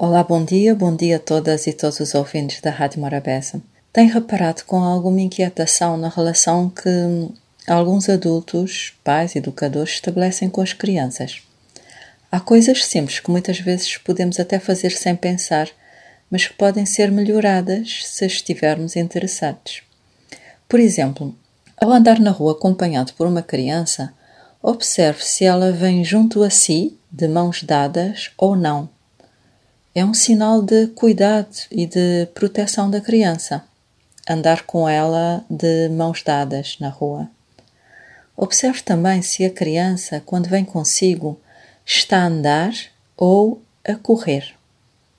Olá, bom dia, bom dia a todas e todos os ouvintes da Rádio Morabeza. Tem reparado com alguma inquietação na relação que alguns adultos, pais, educadores estabelecem com as crianças? Há coisas simples que muitas vezes podemos até fazer sem pensar, mas que podem ser melhoradas se estivermos interessados. Por exemplo, ao andar na rua acompanhado por uma criança, observe se ela vem junto a si, de mãos dadas ou não é um sinal de cuidado e de proteção da criança. Andar com ela de mãos dadas na rua. Observe também se a criança, quando vem consigo, está a andar ou a correr.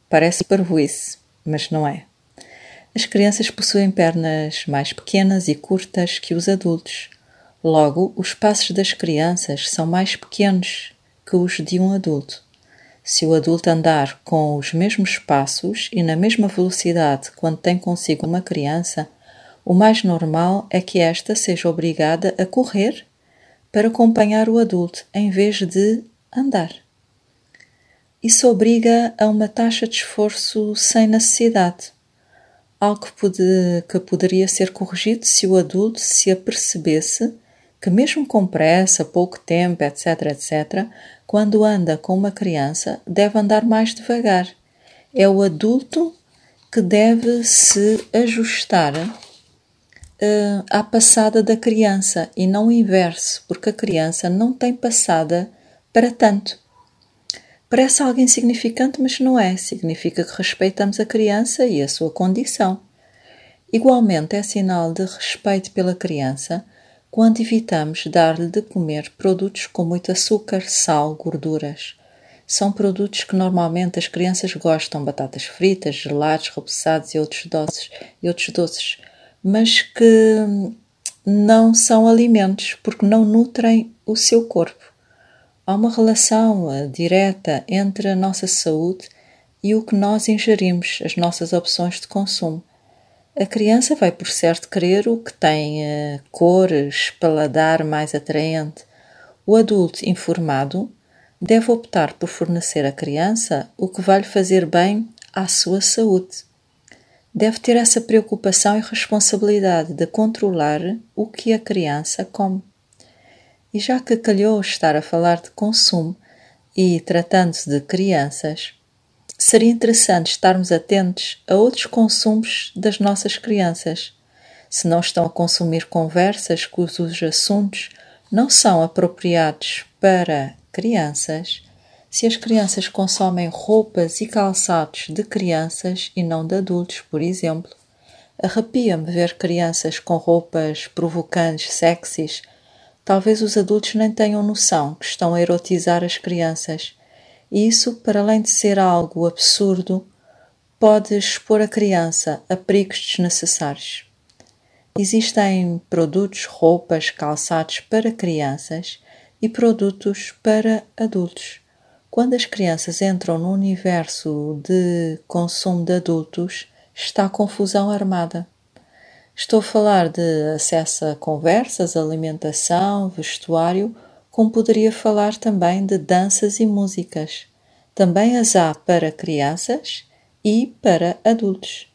Parece parvoíce, mas não é. As crianças possuem pernas mais pequenas e curtas que os adultos. Logo, os passos das crianças são mais pequenos que os de um adulto. Se o adulto andar com os mesmos passos e na mesma velocidade quando tem consigo uma criança, o mais normal é que esta seja obrigada a correr para acompanhar o adulto em vez de andar. Isso obriga a uma taxa de esforço sem necessidade, algo que, pode, que poderia ser corrigido se o adulto se apercebesse que, mesmo com pressa, pouco tempo, etc., etc., quando anda com uma criança, deve andar mais devagar. É o adulto que deve se ajustar uh, à passada da criança e não o inverso, porque a criança não tem passada para tanto. Parece algo insignificante, mas não é. Significa que respeitamos a criança e a sua condição. Igualmente, é sinal de respeito pela criança quando evitamos dar-lhe de comer produtos com muito açúcar, sal, gorduras. São produtos que normalmente as crianças gostam, batatas fritas, gelados, repousados e outros doces, e outros doces, mas que não são alimentos porque não nutrem o seu corpo. Há uma relação uh, direta entre a nossa saúde e o que nós ingerimos, as nossas opções de consumo. A criança vai, por certo, querer o que tem uh, cores, paladar mais atraente. O adulto informado deve optar por fornecer à criança o que vai lhe fazer bem à sua saúde. Deve ter essa preocupação e responsabilidade de controlar o que a criança come. E já que calhou estar a falar de consumo e tratando-se de crianças, seria interessante estarmos atentos a outros consumos das nossas crianças. Se não estão a consumir conversas cujos assuntos não são apropriados para crianças, se as crianças consomem roupas e calçados de crianças e não de adultos, por exemplo, arrepia-me ver crianças com roupas provocantes, sexys. Talvez os adultos nem tenham noção que estão a erotizar as crianças e isso, para além de ser algo absurdo, pode expor a criança a perigos desnecessários. Existem produtos, roupas, calçados para crianças e produtos para adultos. Quando as crianças entram no universo de consumo de adultos, está confusão armada. Estou a falar de acesso a conversas, alimentação, vestuário como poderia falar também de danças e músicas. Também as há para crianças e para adultos.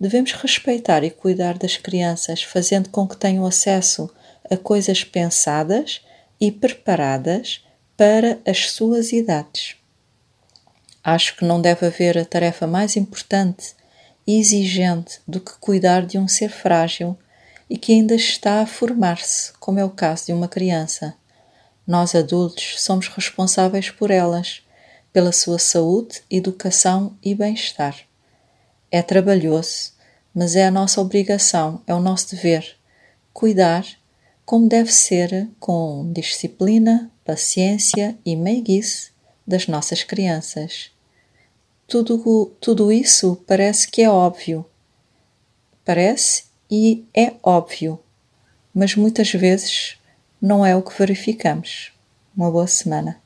Devemos respeitar e cuidar das crianças, fazendo com que tenham acesso a coisas pensadas e preparadas para as suas idades. Acho que não deve haver a tarefa mais importante e exigente do que cuidar de um ser frágil e que ainda está a formar-se, como é o caso de uma criança. Nós adultos somos responsáveis por elas, pela sua saúde, educação e bem-estar. É trabalhoso, mas é a nossa obrigação, é o nosso dever cuidar como deve ser com disciplina, paciência e meiguice das nossas crianças. Tudo, tudo isso parece que é óbvio. Parece e é óbvio, mas muitas vezes não é o que verificamos. Uma boa semana.